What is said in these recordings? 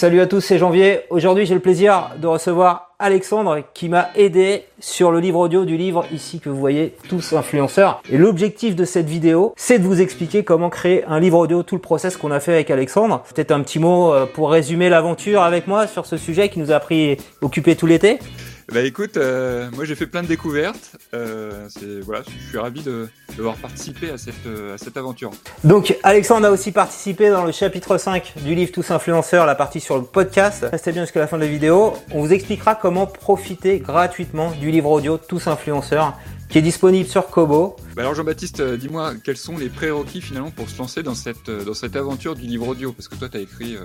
salut à tous, c'est Janvier. Aujourd'hui, j'ai le plaisir de recevoir Alexandre qui m'a aidé sur le livre audio du livre ici que vous voyez, Tous influenceurs. Et l'objectif de cette vidéo, c'est de vous expliquer comment créer un livre audio, tout le process qu'on a fait avec Alexandre. Peut-être un petit mot euh, pour résumer l'aventure avec moi sur ce sujet qui nous a pris occupé tout l'été. Bah écoute, euh, moi j'ai fait plein de découvertes. Euh, voilà, je suis ravi de, devoir participer à cette, euh, à cette aventure. Donc Alexandre a aussi participé dans le chapitre 5 du livre Tous influenceurs, la partie sur le podcast. Restez bien jusqu'à la fin de la vidéo. On vous expliquera comment profiter gratuitement du livre audio Tous influenceurs qui est disponible sur Kobo. Bah alors Jean-Baptiste, euh, dis-moi quels sont les prérequis finalement pour se lancer dans cette, euh, dans cette aventure du livre audio? Parce que toi tu as écrit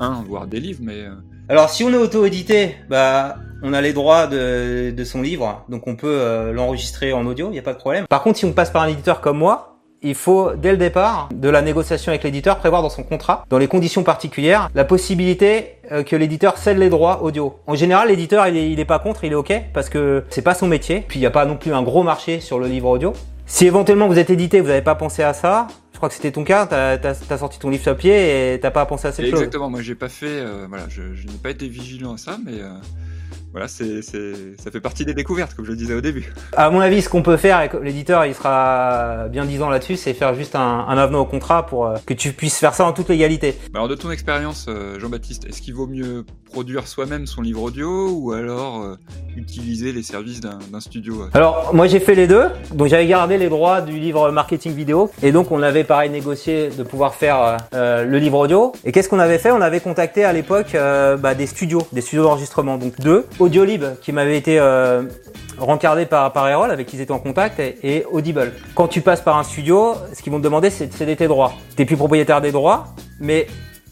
un, voire des livres, mais... Alors si on est auto-édité, bah on a les droits de, son livre, donc on peut euh, l'enregistrer en audio, il n'y a pas de problème. Par contre, si on passe par un éditeur comme moi, il faut dès le départ de la négociation avec l'éditeur prévoir dans son contrat, dans les conditions particulières, la possibilité euh, que l'éditeur cède les droits audio. En général, l'éditeur il est, est pas contre, il est ok parce que c'est pas son métier. Puis il n'y a pas non plus un gros marché sur le livre audio. Si éventuellement vous êtes édité, vous n'avez pas pensé à ça, je crois que c'était ton cas, tu as, sorti ton livre sur pied et t'as pas pensé à cette chose. Exactement, moi j'ai pas fait, euh, voilà, je, je n'ai pas été vigilant à ça, mais voilà, c'est, ça fait partie des découvertes, comme je le disais au début. À mon avis, ce qu'on peut faire, et l'éditeur il sera bien disant là-dessus, c'est faire juste un, avenant au contrat pour euh, que tu puisses faire ça en toute légalité. Alors de ton expérience, euh, Jean-Baptiste, est-ce qu'il vaut mieux produire soi-même son livre audio ou alors euh, utiliser les services d'un, studio Alors moi j'ai fait les deux, donc j'avais gardé les droits du livre marketing vidéo et donc on avait pareil négocié de pouvoir faire le livre audio. Et qu'est-ce qu'on avait fait? On avait contacté à l'époque bah, des studios, des studios d'enregistrement, donc deux Audiolib qui m'avait été euh, rencardé par, par Erol, avec qui ils étaient en contact, et, Audible. Quand tu passes par un studio, ce qu'ils vont te demander, c'est de céder tes droits. Tu plus propriétaire des droits, mais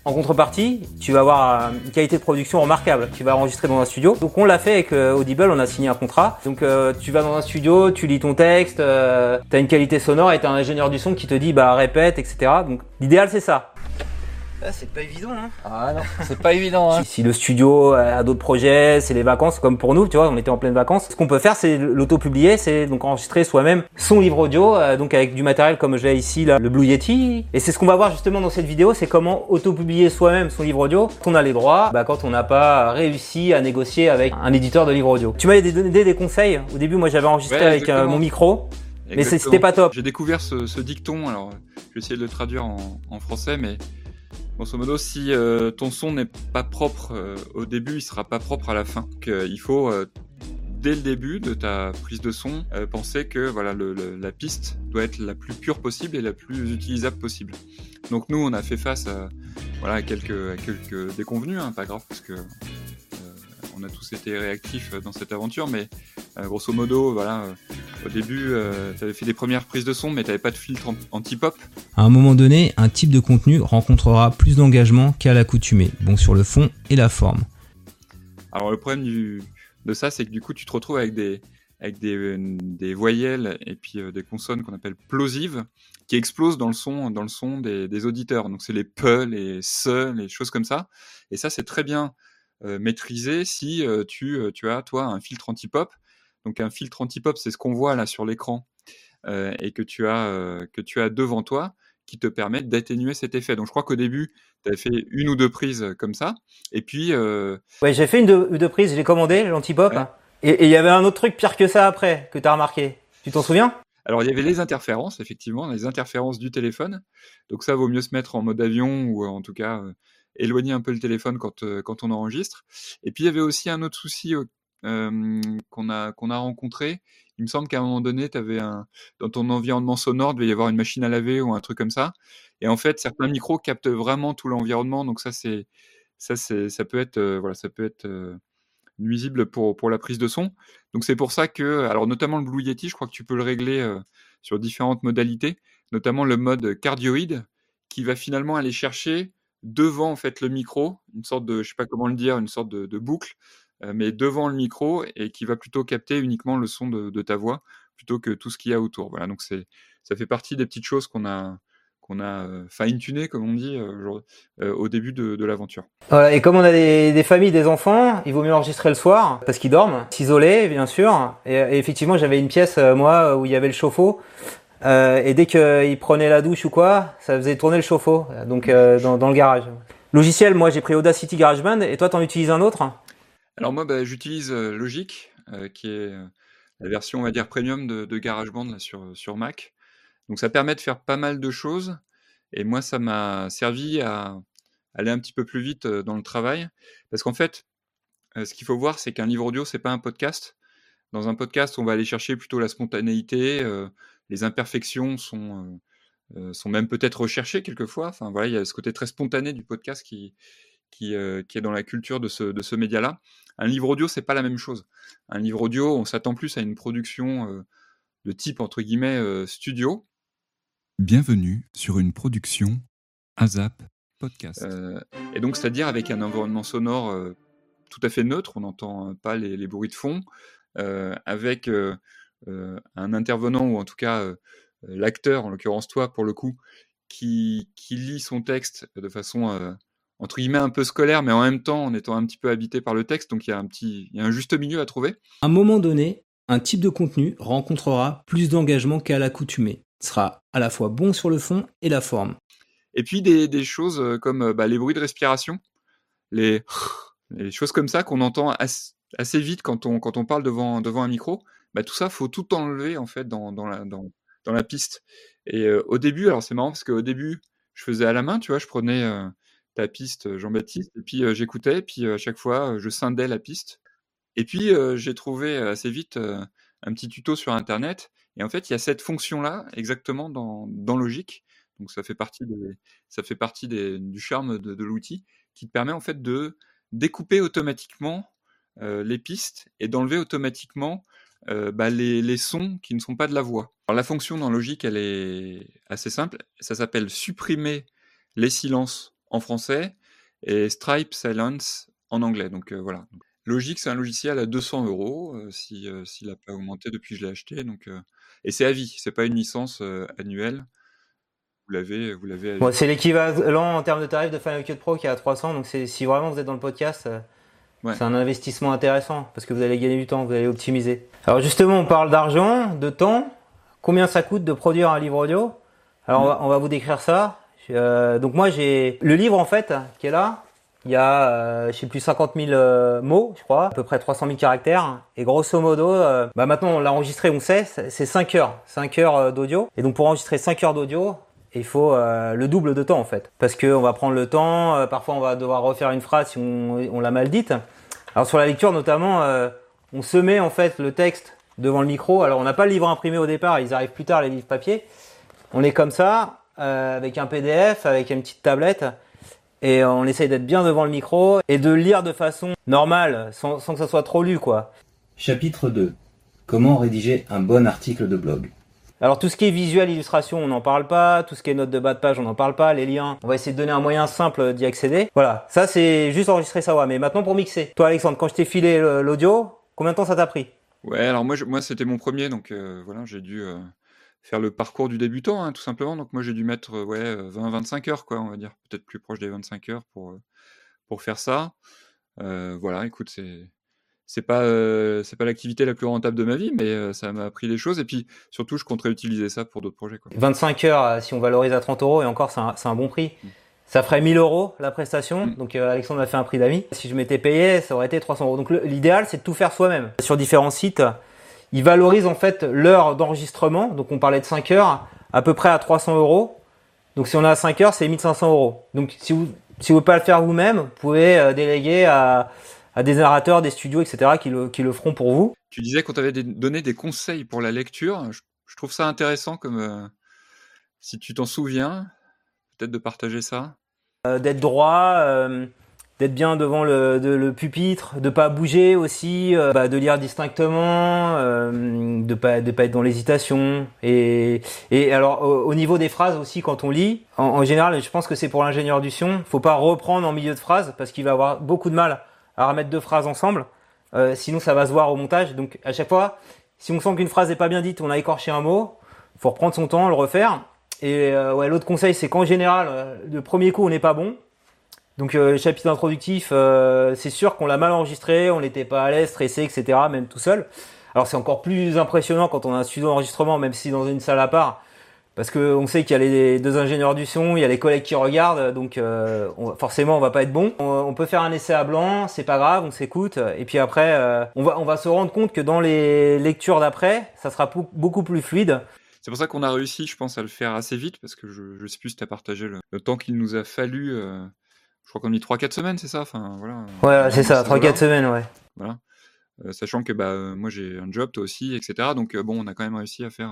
en contrepartie, tu vas avoir une qualité de production remarquable. Tu vas enregistrer dans un studio. Donc on l'a fait avec euh, Audible, on a signé un contrat. Donc euh, tu vas dans un studio, tu lis ton texte, euh, tu as une qualité sonore et tu as un ingénieur du son qui te dit bah répète, etc. Donc l'idéal c'est ça. Ah, c'est pas évident, hein Ah non, c'est pas évident. Hein. Si, le studio a d'autres projets, c'est les vacances, comme pour nous, tu vois, on était en pleine vacances. Ce qu'on peut faire, c'est l'auto-publier, c'est donc enregistrer soi-même son livre audio, euh, donc avec du matériel comme j'ai ici, là, le Blue Yeti. Et c'est ce qu'on va voir justement dans cette vidéo, c'est comment auto-publier soi-même son livre audio. Quand on a les droits, bah, quand on n'a pas réussi à négocier avec un éditeur de livre audio. Tu m'avais donné des conseils. Au début, moi, j'avais enregistré avec euh, mon micro. Mais c'était pas top. J'ai découvert ce, dicton, alors je vais essayer de le traduire en, en français, mais Grosso modo, si euh, ton son n'est pas propre euh, au début, il sera pas propre à la fin. Donc, euh, il faut dès le début de ta prise de son penser que voilà la piste doit être la plus pure possible et la plus utilisable possible. Donc nous, on a fait face à voilà quelques quelques déconvenus, hein, pas grave parce que on a tous été réactifs dans cette aventure, mais grosso modo, voilà, au début, euh, tu avais fait des premières prises de son, mais tu n'avais pas de filtre anti-pop. À un moment donné, un type de contenu rencontrera plus d'engagement qu'à l'accoutumée, bon sur le fond et la forme. Alors le problème de ça, c'est que du coup, tu te retrouves avec des, avec des, voyelles et puis euh, des consonnes qu'on appelle plosives qui explosent dans le son, dans le son des, auditeurs. Donc c'est les pe, les se, les choses comme ça. Et ça, c'est très bien euh, maîtrisé si tu, tu as, toi, un filtre anti-pop donc un filtre anti-pop, c'est ce qu'on voit là sur l'écran euh, et que tu as euh, que tu as devant toi qui te permettent d'atténuer cet effet. Donc je crois qu'au début, tu as fait une ou deux prises comme ça et puis euh... Ouais, j'ai fait une ou deux prises, j'ai commandé l'anti-pop et il y avait un autre truc pire que ça après que tu as remarqué. Tu t'en souviens? Alors, il y avait les interférences, effectivement, les interférences du téléphone. Donc, ça vaut mieux se mettre en mode avion ou en tout cas euh, éloigner un peu le téléphone quand, quand on enregistre. Et puis, il y avait aussi un autre souci qu'on a, qu'on a rencontré. Il me semble qu'à un moment donné, avais un, dans ton environnement sonore, il devait y avoir une machine à laver ou un truc comme ça. Et en fait, certains micros captent vraiment tout l'environnement. Donc ça, c'est, ça, c'est, ça peut être, voilà, ça peut être nuisible pour, pour la prise de son. Donc c'est pour ça que, alors notamment le Blue Yeti, je crois que tu peux le régler sur différentes modalités, notamment le mode cardioïde, qui va finalement aller chercher devant en fait le micro, une sorte de, je sais pas comment le dire, une sorte de, de boucle mais devant le micro et qui va plutôt capter uniquement le son de, ta voix plutôt que tout ce qu'il y a autour. Voilà, donc c'est ça fait partie des petites choses qu'on a qu'on a euh, fine-tuné, comme on dit, euh, au début de, l'aventure. et comme on a des, familles, des enfants, il vaut mieux enregistrer le soir, parce qu'ils dorment, s'isoler, bien sûr. Et, effectivement, j'avais une pièce, moi, où il y avait le chauffe-eau. et dès qu'ils prenaient la douche ou quoi, ça faisait tourner le chauffe-eau, donc dans, dans, le garage. Logiciel, moi j'ai pris Audacity GarageBand et toi t'en utilises un autre? Alors moi bah, j'utilise Logic, qui est la version on va dire premium de, de GarageBand sur Mac. Donc ça permet de faire pas mal de choses et moi ça m'a servi à aller un petit peu plus vite dans le travail parce qu'en fait ce qu'il faut voir c'est qu'un livre audio c'est pas un podcast. Dans un podcast on va aller chercher plutôt la spontanéité, les imperfections sont euh, sont même peut-être recherchées quelquefois. Enfin voilà, il y a ce côté très spontané du podcast qui qui, euh, qui est dans la culture de ce, de ce média-là. Un livre audio, c'est pas la même chose. Un livre audio, on s'attend plus à une production euh, de type entre guillemets studio. Bienvenue sur une production ASAP Podcast. et donc, c'est-à-dire avec un environnement sonore tout à fait neutre, on n'entend pas les, les, bruits de fond, avec un intervenant ou en tout cas euh, l'acteur, en l'occurrence toi pour le coup, qui, qui, lit son texte de façon euh, entre guillemets un peu scolaire, mais en même temps en étant un petit peu habité par le texte. Donc il y a un petit, il y a un juste milieu à trouver. À un moment donné, un type de contenu rencontrera plus d'engagement qu'à l'accoutumée. Sera à la fois bon sur le fond et la forme. Et puis des, des choses euh, comme bah, les bruits de respiration, les, les choses comme ça qu'on entend assez, assez, vite quand on, quand on parle devant, devant un micro. Bah, tout ça, faut tout enlever en fait dans, dans, la, dans, dans la piste. Et euh, au début, alors c'est marrant parce qu'au début, je faisais à la main, tu vois, je prenais euh, ta piste euh, Jean-Baptiste, et puis j'écoutais, puis à chaque fois, je scindais la piste. Et puis j'ai trouvé assez vite un petit tuto sur Internet, et en fait, il y a cette fonction-là exactement dans, dans Logic. Donc ça fait partie, ça fait partie du charme de, l'outil, qui te permet en fait de découper automatiquement les pistes et d'enlever automatiquement euh, bah, les, les, sons qui ne sont pas de la voix. Alors, la fonction dans Logic, elle est assez simple. Ça s'appelle supprimer les silences en français et stripe silence en anglais. Donc euh, voilà. Logic, c'est un logiciel à 200 euros euh, si, s'il n'a pas augmenté depuis que je l'ai acheté. Donc, et c'est à vie, c'est pas une licence annuelle. Vous l'avez, vous l'avez. Bon, c'est l'équivalent en termes de tarif de Final Cut Pro qui est à 300. Donc c'est si vraiment vous êtes dans le podcast, c'est un investissement intéressant parce que vous allez gagner du temps, vous allez optimiser. Alors justement, on parle d'argent, de temps. Combien ça coûte de produire un livre audio? Alors on, va, vous décrire ça. Euh, donc moi j'ai le livre en fait qui est là. Il y a, euh, je sais plus, 50 000 euh, mots, je crois, à peu près 300 000 caractères. Et grosso modo, euh, bah maintenant on l'a enregistré, on sait, c'est 5 heures, 5 heures d'audio. Et donc pour enregistrer 5 heures d'audio, il faut le double de temps en fait. Parce qu'on va prendre le temps, parfois on va devoir refaire une phrase si on, on l'a mal dite. Alors sur la lecture notamment, on se met en fait le texte devant le micro. Alors on n'a pas le livre imprimé au départ, ils arrivent plus tard les livres papier. On est comme ça, euh, avec un PDF, avec une petite tablette, et on essaye d'être bien devant le micro et de lire de façon normale, sans, sans que ça soit trop lu quoi. Chapitre 2. Comment rédiger un bon article de blog alors tout ce qui est visuel, illustration, on n'en parle pas. Tout ce qui est note de bas de page, on n'en parle pas. Les liens, on va essayer de donner un moyen simple d'y accéder. Voilà, ça c'est juste enregistrer ça. Ouais. Mais maintenant pour mixer. Toi Alexandre, quand je t'ai filé l'audio, Combien de temps ça t'a pris? Ouais, alors moi, moi c'était mon premier, donc euh, voilà, j'ai dû euh, faire le parcours du débutant, hein, tout simplement. Donc moi, j'ai dû mettre euh, ouais, 20-25 heures, quoi, on va dire, peut-être plus proche des 25 heures pour, pour faire ça. voilà, écoute, c'est c'est pas c'est pas l'activité la plus rentable de ma vie, mais ça m'a appris des choses. Et puis surtout, je compterais utiliser ça pour d'autres projets. Quoi. 25 heures, si on valorise à 30 euros, et encore, c'est un, un, bon prix. Mmh. Ça ferait 1000 euros la prestation. Mm. Donc euh, Alexandre m'a fait un prix d'amis. Si je m'étais payé, ça aurait été 300 euros. Donc l'idéal, c'est de tout faire soi-même. Sur différents sites, ils valorisent en fait l'heure d'enregistrement. Donc on parlait de 5 heures, à peu près à 300 euros. Donc si on a 5 heures, c'est 1500 euros. Donc si vous si vous ne pouvez pas le faire vous-même, vous pouvez euh, déléguer à, à, des narrateurs, des studios, etc. qui le, qui le feront pour vous. Tu disais qu'on t'avait donné des conseils pour la lecture. Je, trouve ça intéressant comme euh, si tu t'en souviens, peut-être de partager ça. Euh, d'être droit, euh, d'être bien devant le, le, pupitre, de pas bouger aussi, euh, bah, de lire distinctement, de pas de pas être dans l'hésitation. Et, et alors au, niveau des phrases aussi, quand on lit, en, général, je pense que c'est pour l'ingénieur du son, faut pas reprendre en milieu de phrase parce qu'il va avoir beaucoup de mal à remettre deux phrases ensemble. sinon, ça va se voir au montage. Donc à chaque fois, si on sent qu'une phrase n'est pas bien dite, on a écorché un mot, faut reprendre son temps, le refaire. Et euh, ouais, l'autre conseil, c'est qu'en général, euh, le premier coup, on n'est pas bon. Donc euh, chapitre introductif, c'est sûr qu'on l'a mal enregistré, on n'était pas à l'aise, stressé, etc. Même tout seul. Alors c'est encore plus impressionnant quand on a un studio d'enregistrement, même si dans une salle à part, parce que on sait qu'il y a les deux ingénieurs du son, il y a les collègues qui regardent, donc euh, on, forcément on va pas être bon. On, on, peut faire un essai à blanc, c'est pas grave, on s'écoute, et puis après euh, on va on va se rendre compte que dans les lectures d'après, ça sera beaucoup plus fluide. C'est pour ça qu'on a réussi, je pense, à le faire assez vite, parce que je, je sais plus si tu as partagé le, le temps qu'il nous a fallu. Euh, je crois qu'on dit 3-4 semaines, c'est ça? Enfin, voilà, Ouais, c'est ça, 3-4 semaines, ouais. Voilà. Euh, sachant que bah, moi j'ai un job, toi aussi, etc. Donc bon, on a quand même réussi à faire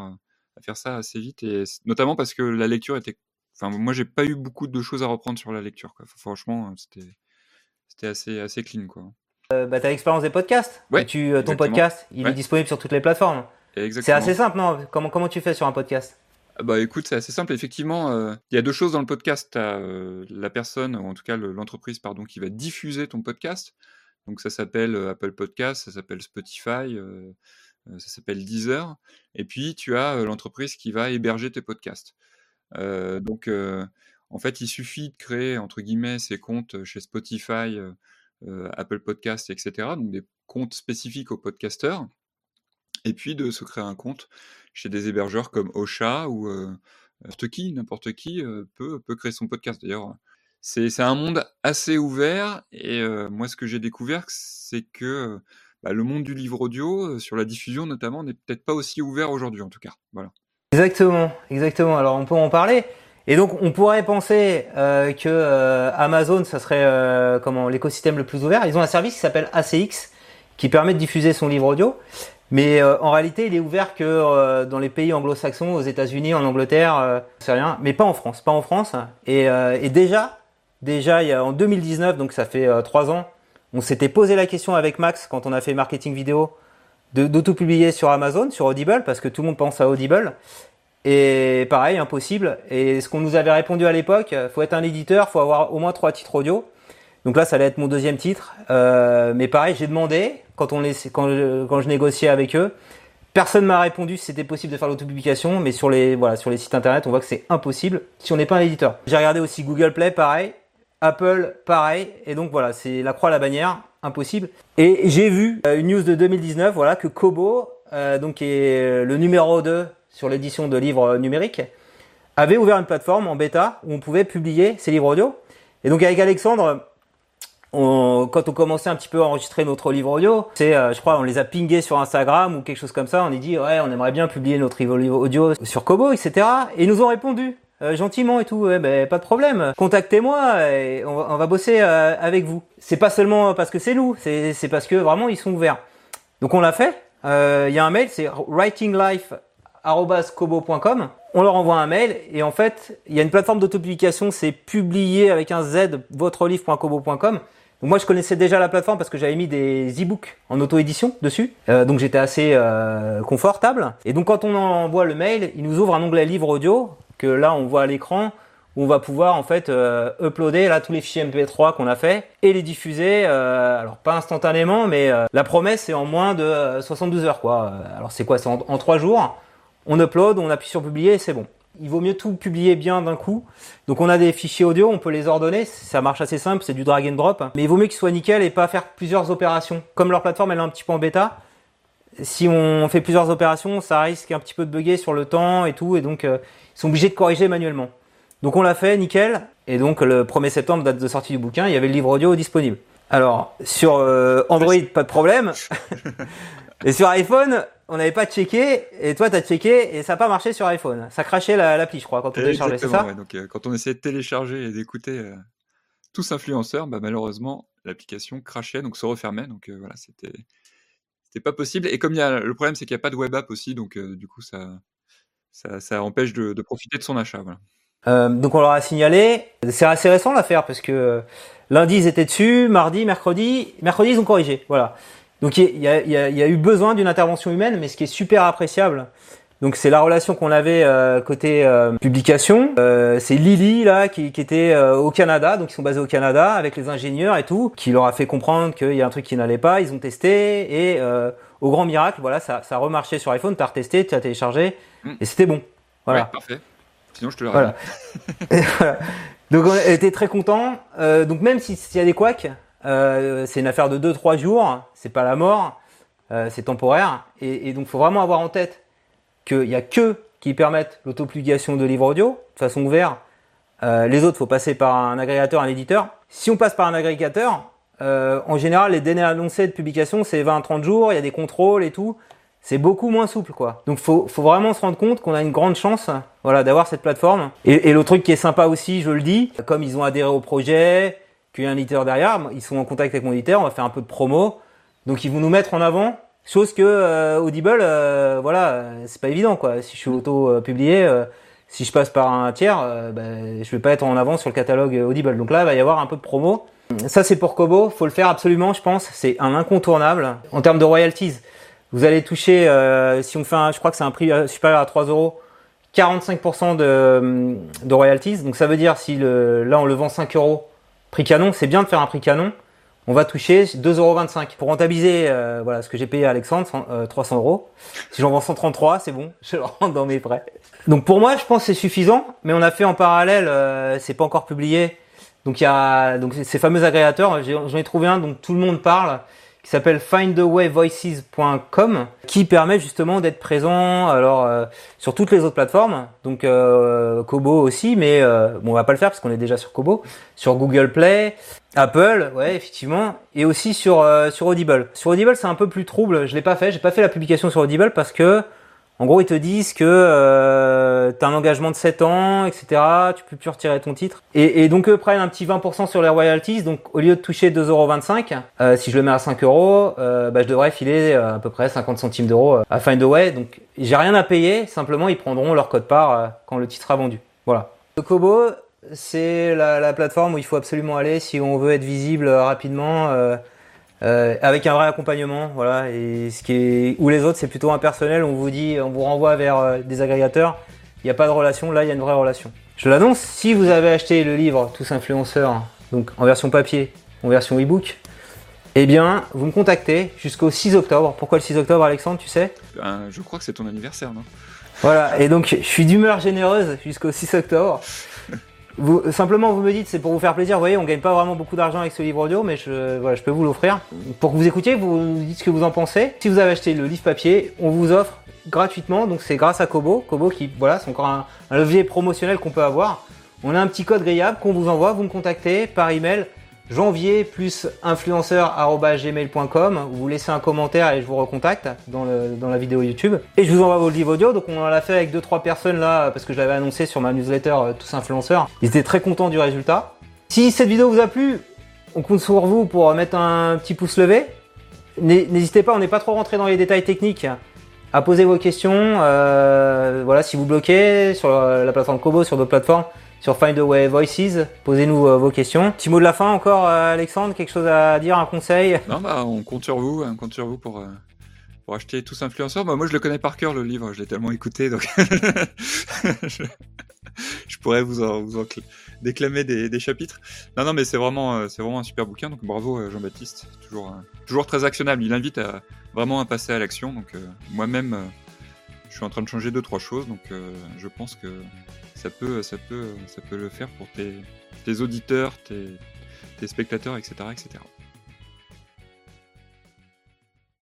à faire ça assez vite. Et notamment parce que la lecture était enfin moi j'ai pas eu beaucoup de choses à reprendre sur la lecture quoi. franchement c'était assez assez clean quoi. Euh, bah, t'as l'expérience des podcasts? Ouais, tu, ton podcast il est disponible sur toutes les plateformes? C'est assez simple non? Comment comment tu fais sur un podcast? Bah écoute, c'est assez simple. Effectivement, euh, il y a deux choses dans le podcast. Tu euh, la personne, ou en tout cas l'entreprise, pardon, qui va diffuser ton podcast. Donc ça s'appelle Apple Podcast, ça s'appelle Spotify, euh, ça s'appelle Deezer. Et puis, tu as euh, l'entreprise qui va héberger tes podcasts. Euh, donc, en fait, il suffit de créer, entre guillemets, ces comptes chez Spotify, Apple Podcasts, etc. Donc, des comptes spécifiques aux podcasteurs. Et puis, de se créer un compte chez des hébergeurs comme Ocha ou n'importe qui, n'importe qui peut, peut créer son podcast. D'ailleurs, c'est un monde assez ouvert. Et moi, ce que j'ai découvert, c'est que bah, le monde du livre audio, sur la diffusion notamment, n'est peut-être pas aussi ouvert aujourd'hui en tout cas. Voilà. Exactement, exactement. Alors on peut en parler. Et donc on pourrait penser euh, que Amazon, ça serait comment l'écosystème le plus ouvert. Ils ont un service qui s'appelle ACX, qui permet de diffuser son livre audio. Mais euh, en réalité, il est ouvert que dans les pays anglo-saxons, aux États-Unis, en Angleterre, c'est rien, mais pas en France, pas en France. Et, déjà, déjà, en 2019, donc ça fait trois ans, on s'était posé la question avec Max quand on a fait marketing vidéo d'auto-publier sur Amazon, sur Audible, parce que tout le monde pense à Audible. Et pareil, impossible. Et ce qu'on nous avait répondu à l'époque, faut être un éditeur, faut avoir au moins trois titres audio. Donc là, ça allait être mon deuxième titre. Euh, mais pareil, j'ai demandé quand on quand, je, quand je négociais avec eux. Personne m'a répondu si c'était possible de faire l'autopublication, mais sur les voilà sur les sites internet, on voit que c'est impossible si on n'est pas un éditeur. J'ai regardé aussi Google Play, pareil. Apple, pareil. Et donc voilà, c'est la croix à la bannière, impossible. Et j'ai vu euh, une news de 2019, voilà, que Kobo, euh, donc qui est le numéro 2 sur l'édition de livres numériques, avait ouvert une plateforme en bêta où on pouvait publier ses livres audio. Et donc avec Alexandre, quand on commençait un petit peu à enregistrer notre livre audio, c'est, euh, je crois, on les a pingés sur Instagram ou quelque chose comme ça. On a dit, ouais, on aimerait bien publier notre livre audio sur Kobo, etc. Et ils nous ont répondu. Euh, gentiment et tout, ouais, ben, pas de problème. Contactez-moi et on va, on va bosser euh, avec vous. C'est pas seulement parce que c'est nous, c'est parce que vraiment ils sont ouverts. Donc on l'a fait. Euh, il y a un mail, c'est writinglife@kobo.com. On leur envoie un mail et en fait il y a une plateforme d'autopublication, c'est publié avec un z votre-livre.kobo.com. Moi je connaissais déjà la plateforme parce que j'avais mis des e-books en auto-édition dessus, donc j'étais assez confortable. Et donc quand on envoie le mail, il nous ouvre un onglet livre audio que là on voit à l'écran où on va pouvoir en fait euh, uploader là tous les fichiers MP3 qu'on a fait et les diffuser euh, alors pas instantanément mais euh, la promesse c'est en moins de 72 heures quoi. Alors c'est quoi? C'est en, en 3 jours. On upload, on appuie sur publier et c'est bon. Il vaut mieux tout publier bien d'un coup. Donc on a des fichiers audio, on peut les ordonner, ça marche assez simple, c'est du drag and drop. Mais il vaut mieux qu'ils soient nickel et pas faire plusieurs opérations. Comme leur plateforme elle est un petit peu en bêta, si on fait plusieurs opérations, ça risque un petit peu de bugger sur le temps et tout, et donc euh, ils sont obligés de corriger manuellement. Donc on l'a fait, nickel, et donc le 1er septembre, date de sortie du bouquin, il y avait le livre audio disponible. Alors, sur euh, Android, pas de problème. et sur iPhone, on n'avait pas checké, et toi t'as checké, et ça n'a pas marché sur iPhone. Ça crachait l'appli, je crois, quand on téléchargeait, c'est ça donc, euh, Quand on essayait de télécharger et d'écouter tous influenceurs, bah, malheureusement, l'application crachait, donc se refermait, donc voilà, c'était c'était pas possible. Et comme il y a le problème, c'est qu'il n'y a pas de web app aussi, donc euh, du coup, ça, ça, ça empêche de, de, profiter de son achat. Voilà. Euh, donc on leur a signalé. C'est assez récent l'affaire parce que euh, lundi ils étaient dessus, mardi, mercredi, mercredi ils ont corrigé. Voilà. Donc il y a, y, a, y a, eu besoin d'une intervention humaine, mais ce qui est super appréciable, donc c'est la relation qu'on avait euh, côté euh, publication. Euh, c'est Lily là qui, qui était au Canada, donc ils sont basés au Canada avec les ingénieurs et tout, qui leur a fait comprendre qu'il y a un truc qui n'allait pas. Ils ont testé et au grand miracle, voilà, ça, ça a remarché sur iPhone. T'as retesté, tu as téléchargé mm. et c'était bon. Voilà. Ouais, parfait. Sinon je te le voilà. voilà. Donc on était très contents. donc même s'il y a des couacs, c'est une affaire de 2-3 jours, c'est pas la mort, c'est temporaire. Et, et donc faut vraiment avoir en tête qu'il n'y a que qui permettent l'autopublication de livres audio de façon ouverte. Euh, les autres, faut passer par un agrégateur, un éditeur. Si on passe par un agrégateur, euh, en général, les délais annoncés de publication, c'est 20-30 jours, il y a des contrôles et tout. C'est beaucoup moins souple, quoi. Donc, faut, faut vraiment se rendre compte qu'on a une grande chance, voilà, d'avoir cette plateforme. Et, et le truc qui est sympa aussi, je le dis, comme ils ont adhéré au projet, qu'il y a un éditeur derrière, ils sont en contact avec mon éditeur, on va faire un peu de promo. Donc, ils vont nous mettre en avant Chose que euh, Audible, euh, voilà, c'est pas évident quoi. Si je suis auto-publié, euh, si je passe par un tiers, ben, je vais pas être en avant sur le catalogue Audible. Donc là, il va y avoir un peu de promo. Ça, c'est pour Kobo. Faut le faire absolument, je pense. C'est un incontournable en termes de royalties. Vous allez toucher, si on fait un, je crois que c'est un prix supérieur à 3 euros, 45% de, de royalties. Donc ça veut dire si le, là on le vend 5 euros, prix canon, c'est bien de faire un prix canon on va toucher 2,25€. Pour rentabiliser euh, voilà, ce que j'ai payé à Alexandre, 300 euh, euros. Si j'en vends 133, c'est bon, je le rentre dans mes frais. Donc pour moi, je pense que c'est suffisant, mais on a fait en parallèle, euh, c'est pas encore publié. Donc il y a donc ces fameux agrégateurs, j'en ai trouvé un dont tout le monde parle, qui s'appelle findawayvoices.com qui permet justement d'être présent alors euh, sur toutes les autres plateformes. Donc euh, Kobo aussi mais euh, bon on va pas le faire parce qu'on est déjà sur Kobo sur Google Play Apple ouais effectivement et aussi sur sur Audible. Sur Audible c'est un peu plus trouble. Je l'ai pas fait. J'ai pas fait la publication sur Audible parce que en gros, ils te disent que euh, tu un engagement de 7 ans, etc. Tu peux plus retirer ton titre. Et, et donc, eux prennent un petit 20% sur les royalties. Donc, au lieu de toucher 2,25€, euh, si je le mets à 5 euros, euh, bah, je devrais filer euh, à peu près 50 centimes d'euros euh, à Findaway. Donc, j'ai rien à payer. Simplement, ils prendront leur code part quand le titre sera vendu. Voilà. Le Kobo, c'est la, la, plateforme où il faut absolument aller si on veut être visible rapidement. Euh, avec un vrai accompagnement, voilà. Et ce qui est, ou les autres, c'est plutôt impersonnel. On vous dit, on vous renvoie vers euh, des agrégateurs. Il n'y a pas de relation. Là, il y a une vraie relation. Je l'annonce. Si vous avez acheté le livre Tous influenceurs, donc en version papier, en version e-book, eh bien, vous me contactez jusqu'au 6 octobre. Pourquoi le 6 octobre, Alexandre, tu sais? Ben, Je crois que c'est ton anniversaire, non? Voilà. Et donc, je suis d'humeur généreuse jusqu'au 6 octobre. Vous, simplement, vous me dites, c'est pour vous faire plaisir. Vous voyez, on gagne pas vraiment beaucoup d'argent avec ce livre audio, mais je, voilà, je peux vous l'offrir. Pour que vous écoutiez, vous nous dites ce que vous en pensez. Si vous avez acheté le livre papier, on vous offre gratuitement. Donc c'est grâce à Kobo. Kobo qui, voilà, c'est encore un, levier promotionnel qu'on peut avoir. On a un petit code grillable qu'on vous envoie. Vous me contactez par email janvier plus influenceur.gmail.com. Vous laissez un commentaire et je vous recontacte dans, le, dans la vidéo YouTube. Et je vous envoie vos livres audio. Donc on l'a fait avec 2-3 personnes là parce que je l'avais annoncé sur ma newsletter euh, Tous Influenceurs. Ils étaient très contents du résultat. Si cette vidéo vous a plu, on compte sur vous pour mettre un petit pouce levé. N'hésitez pas, on n'est pas trop rentré dans les détails techniques à poser vos questions. Euh, voilà, si vous bloquez sur la plateforme Kobo, sur d'autres plateformes, sur Find a Way Voices. Posez-nous euh, vos questions. Petit mot de la fin encore, euh, Alexandre, quelque chose à dire, un conseil? Non, bah on compte sur vous, on compte sur vous pour. Euh, pour acheter tous influenceurs, bah, moi je le connais par cœur le livre, je l'ai tellement écouté donc je... pourrais vous en, vous en déclamer des, des, chapitres. Non non mais c'est vraiment c'est vraiment un super bouquin donc bravo Jean-Baptiste, toujours toujours très actionnable. Il invite à vraiment à passer à l'action donc moi-même je suis en train de changer deux trois choses donc je pense que ça peut, ça peut, ça peut le faire pour tes, tes auditeurs, tes, tes spectateurs, etc., etc.